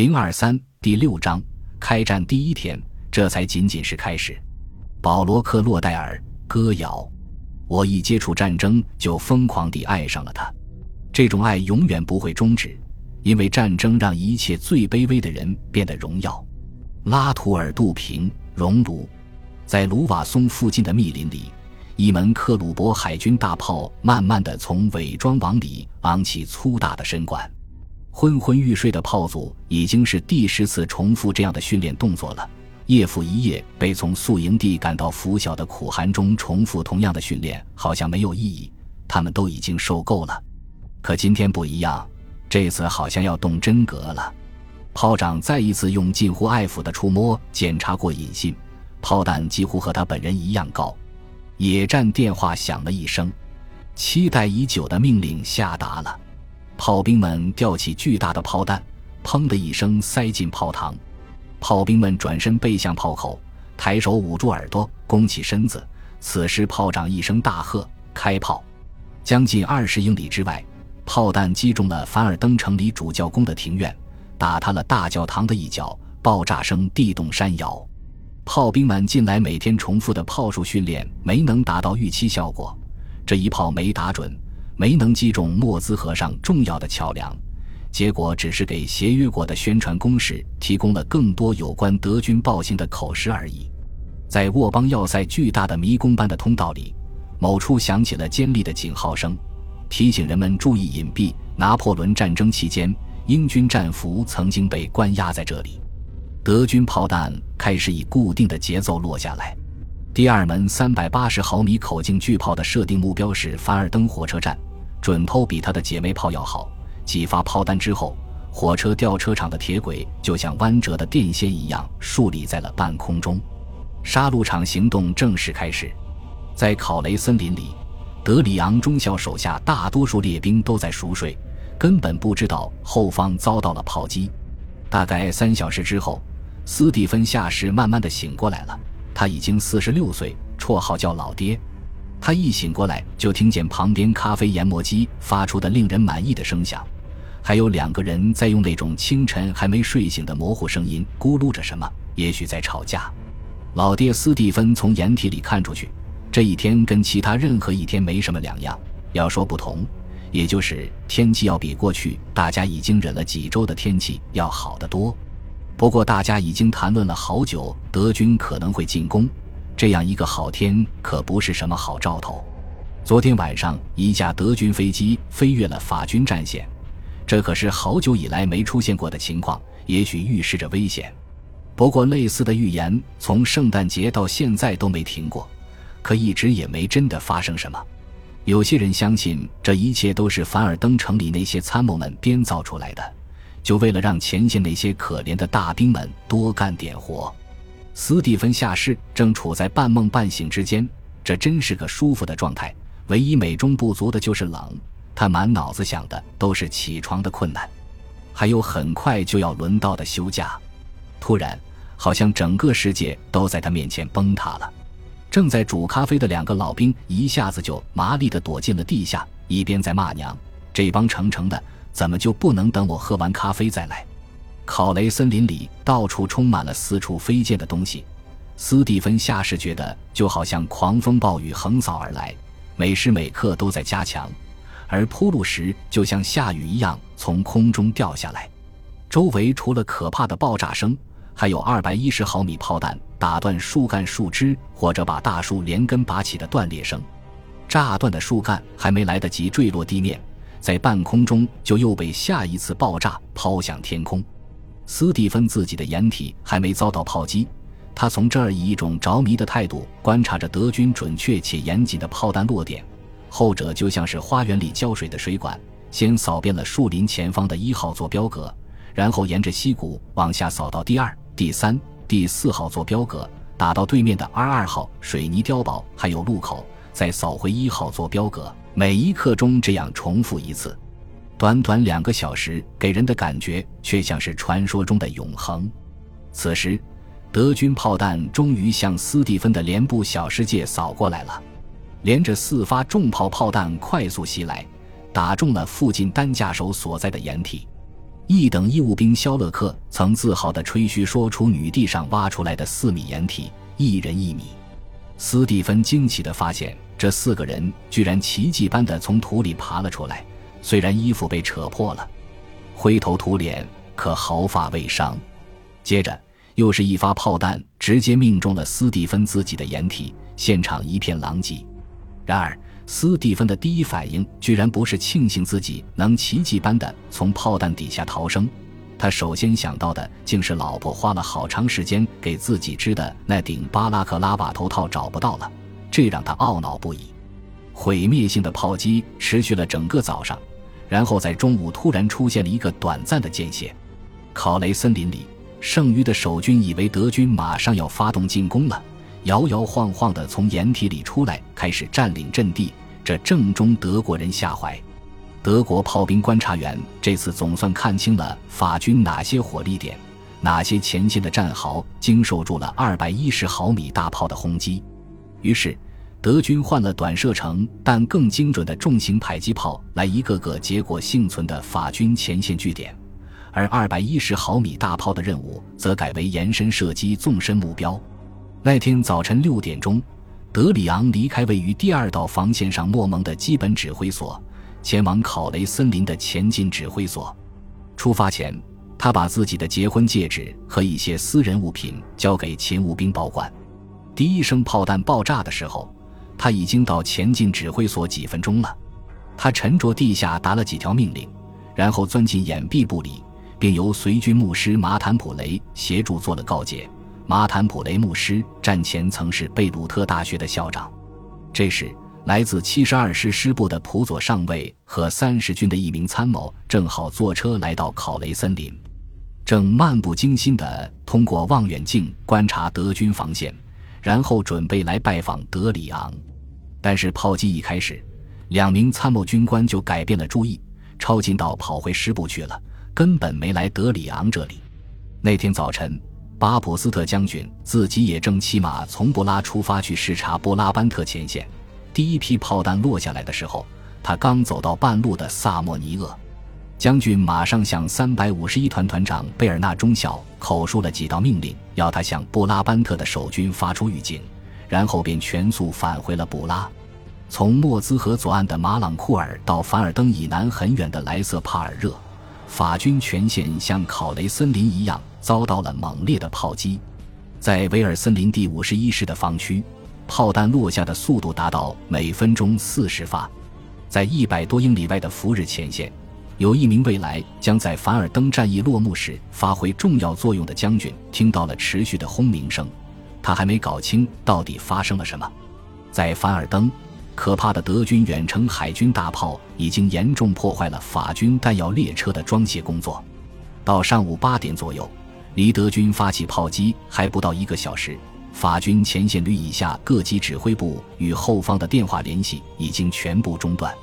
零二三第六章，开战第一天，这才仅仅是开始。保罗·克洛代尔歌谣：“我一接触战争，就疯狂地爱上了它。这种爱永远不会终止，因为战争让一切最卑微的人变得荣耀。”拉图尔·杜平，熔炉，在卢瓦松附近的密林里，一门克虏伯海军大炮慢慢地从伪装网里昂起粗大的身管。昏昏欲睡的炮组已经是第十次重复这样的训练动作了。夜复一夜被从宿营地赶到拂晓的苦寒中重复同样的训练，好像没有意义。他们都已经受够了。可今天不一样，这次好像要动真格了。炮长再一次用近乎爱抚的触摸检查过引信，炮弹几乎和他本人一样高。野战电话响了一声，期待已久的命令下达了。炮兵们吊起巨大的炮弹，砰的一声塞进炮膛。炮兵们转身背向炮口，抬手捂住耳朵，弓起身子。此时，炮长一声大喝：“开炮！”将近二十英里之外，炮弹击中了凡尔登城里主教宫的庭院，打塌了大教堂的一角，爆炸声地动山摇。炮兵们近来每天重复的炮术训练没能达到预期效果，这一炮没打准。没能击中莫兹河上重要的桥梁，结果只是给协约国的宣传攻势提供了更多有关德军暴行的口实而已。在沃邦要塞巨大的迷宫般的通道里，某处响起了尖利的警号声，提醒人们注意隐蔽。拿破仑战争期间，英军战俘曾经被关押在这里。德军炮弹开始以固定的节奏落下来。第二门三百八十毫米口径巨炮的设定目标是凡尔登火车站。准头比他的姐妹炮要好。几发炮弹之后，火车吊车厂的铁轨就像弯折的电线一样竖立在了半空中。杀戮场行动正式开始。在考雷森林里，德里昂中校手下大多数列兵都在熟睡，根本不知道后方遭到了炮击。大概三小时之后，斯蒂芬下士慢慢的醒过来了。他已经四十六岁，绰号叫老爹。他一醒过来，就听见旁边咖啡研磨机发出的令人满意的声响，还有两个人在用那种清晨还没睡醒的模糊声音咕噜着什么，也许在吵架。老爹斯蒂芬从掩体里看出去，这一天跟其他任何一天没什么两样。要说不同，也就是天气要比过去大家已经忍了几周的天气要好得多。不过大家已经谈论了好久，德军可能会进攻。这样一个好天可不是什么好兆头。昨天晚上，一架德军飞机飞越了法军战线，这可是好久以来没出现过的情况，也许预示着危险。不过，类似的预言从圣诞节到现在都没停过，可一直也没真的发生什么。有些人相信这一切都是凡尔登城里那些参谋们编造出来的，就为了让前线那些可怜的大兵们多干点活。斯蒂芬下士正处在半梦半醒之间，这真是个舒服的状态。唯一美中不足的就是冷，他满脑子想的都是起床的困难，还有很快就要轮到的休假。突然，好像整个世界都在他面前崩塌了。正在煮咖啡的两个老兵一下子就麻利地躲进了地下，一边在骂娘：“这帮成成的，怎么就不能等我喝完咖啡再来？”考雷森林里到处充满了四处飞溅的东西，斯蒂芬下士觉得就好像狂风暴雨横扫而来，每时每刻都在加强，而铺路石就像下雨一样从空中掉下来。周围除了可怕的爆炸声，还有二百一十毫米炮弹打断树干、树枝或者把大树连根拔起的断裂声。炸断的树干还没来得及坠落地面，在半空中就又被下一次爆炸抛向天空。斯蒂芬自己的掩体还没遭到炮击，他从这儿以一种着迷的态度观察着德军准确且严谨的炮弹落点，后者就像是花园里浇水的水管，先扫遍了树林前方的一号坐标格，然后沿着溪谷往下扫到第二、第三、第四号坐标格，打到对面的 R 二号水泥碉堡，还有路口，再扫回一号坐标格，每一刻钟这样重复一次。短短两个小时，给人的感觉却像是传说中的永恒。此时，德军炮弹终于向斯蒂芬的连部小世界扫过来了，连着四发重炮炮弹快速袭来，打中了附近担架手所在的掩体。一等义务兵肖勒克曾自豪地吹嘘说出女地上挖出来的四米掩体，一人一米。斯蒂芬惊奇地发现，这四个人居然奇迹般地从土里爬了出来，虽然衣服被扯破了，灰头土脸，可毫发未伤。接着又是一发炮弹，直接命中了斯蒂芬自己的掩体，现场一片狼藉。然而，斯蒂芬的第一反应居然不是庆幸自己能奇迹般的从炮弹底下逃生，他首先想到的竟是老婆花了好长时间给自己织的那顶巴拉克拉瓦头套找不到了，这让他懊恼不已。毁灭性的炮击持续了整个早上，然后在中午突然出现了一个短暂的间歇。考雷森林里剩余的守军以为德军马上要发动进攻了。摇摇晃晃地从掩体里出来，开始占领阵地，这正中德国人下怀。德国炮兵观察员这次总算看清了法军哪些火力点，哪些前线的战壕经受住了二百一十毫米大炮的轰击。于是，德军换了短射程但更精准的重型迫击炮来一个个结果幸存的法军前线据点，而二百一十毫米大炮的任务则改为延伸射击纵深目标。那天早晨六点钟，德里昂离开位于第二道防线上莫蒙的基本指挥所，前往考雷森林的前进指挥所。出发前，他把自己的结婚戒指和一些私人物品交给勤务兵保管。第一声炮弹爆炸的时候，他已经到前进指挥所几分钟了。他沉着地下达了几条命令，然后钻进掩蔽部里，并由随军牧师马坦普雷协助做了告诫。马坦普雷牧师战前曾是贝鲁特大学的校长。这时，来自七十二师师部的普佐上尉和三十军的一名参谋正好坐车来到考雷森林，正漫不经心地通过望远镜观察德军防线，然后准备来拜访德里昂。但是炮击一开始，两名参谋军官就改变了主意，抄近道跑回师部去了，根本没来德里昂这里。那天早晨。巴普斯特将军自己也正骑马从布拉出发去视察布拉班特前线。第一批炮弹落下来的时候，他刚走到半路的萨莫尼厄。将军马上向三百五十一团团长贝尔纳中校口述了几道命令，要他向布拉班特的守军发出预警，然后便全速返回了布拉。从莫兹河左岸的马朗库尔到凡尔登以南很远的莱瑟帕尔热。法军全线像考雷森林一样遭到了猛烈的炮击，在维尔森林第五十一师的防区，炮弹落下的速度达到每分钟四十发。在一百多英里外的福日前线，有一名未来将在凡尔登战役落幕时发挥重要作用的将军听到了持续的轰鸣声，他还没搞清到底发生了什么。在凡尔登。可怕的德军远程海军大炮已经严重破坏了法军弹药列车的装卸工作。到上午八点左右，离德军发起炮击还不到一个小时，法军前线旅以下各级指挥部与后方的电话联系已经全部中断。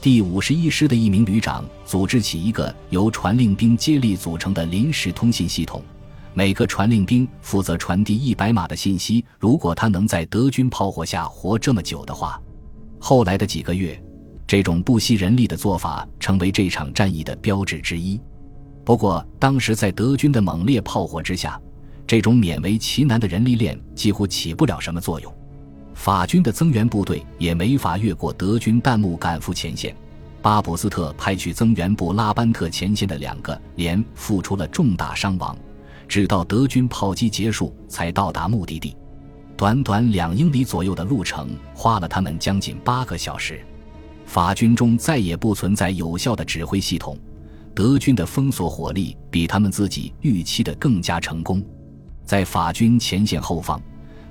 第五十一师的一名旅长组织起一个由传令兵接力组成的临时通信系统，每个传令兵负责传递一百码的信息。如果他能在德军炮火下活这么久的话。后来的几个月，这种不惜人力的做法成为这场战役的标志之一。不过，当时在德军的猛烈炮火之下，这种勉为其难的人力链几乎起不了什么作用。法军的增援部队也没法越过德军弹幕赶赴前线。巴普斯特派去增援部拉班特前线的两个连付出了重大伤亡，直到德军炮击结束才到达目的地。短短两英里左右的路程，花了他们将近八个小时。法军中再也不存在有效的指挥系统，德军的封锁火力比他们自己预期的更加成功。在法军前线后方，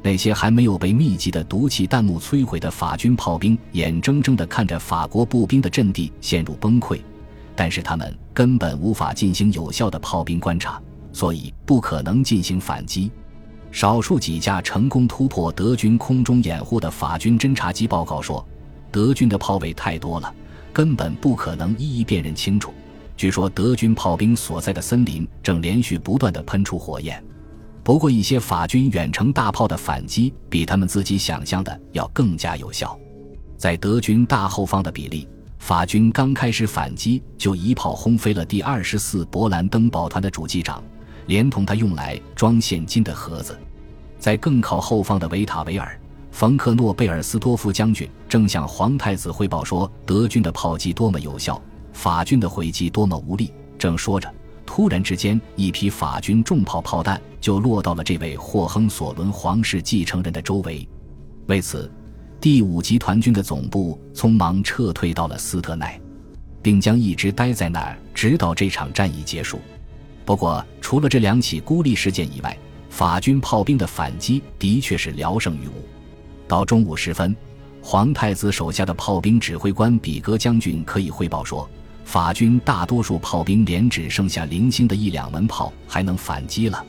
那些还没有被密集的毒气弹幕摧毁的法军炮兵，眼睁睁地看着法国步兵的阵地陷入崩溃，但是他们根本无法进行有效的炮兵观察，所以不可能进行反击。少数几架成功突破德军空中掩护的法军侦察机报告说，德军的炮位太多了，根本不可能一一辨认清楚。据说德军炮兵所在的森林正连续不断地喷出火焰。不过，一些法军远程大炮的反击比他们自己想象的要更加有效。在德军大后方的比利，法军刚开始反击，就一炮轰飞了第二十四勃兰登堡团的主机长，连同他用来装现金的盒子。在更靠后方的维塔维尔，冯克诺贝尔斯多夫将军正向皇太子汇报说，德军的炮击多么有效，法军的回击多么无力。正说着，突然之间，一批法军重炮炮弹就落到了这位霍亨索伦皇室继承人的周围。为此。第五集团军的总部匆忙撤退到了斯特奈，并将一直待在那儿，直到这场战役结束。不过，除了这两起孤立事件以外，法军炮兵的反击的确是聊胜于无。到中午时分，皇太子手下的炮兵指挥官比格将军可以汇报说，法军大多数炮兵连只剩下零星的一两门炮还能反击了。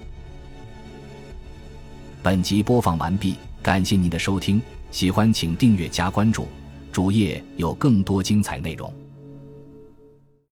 本集播放完毕，感谢您的收听。喜欢请订阅加关注，主页有更多精彩内容。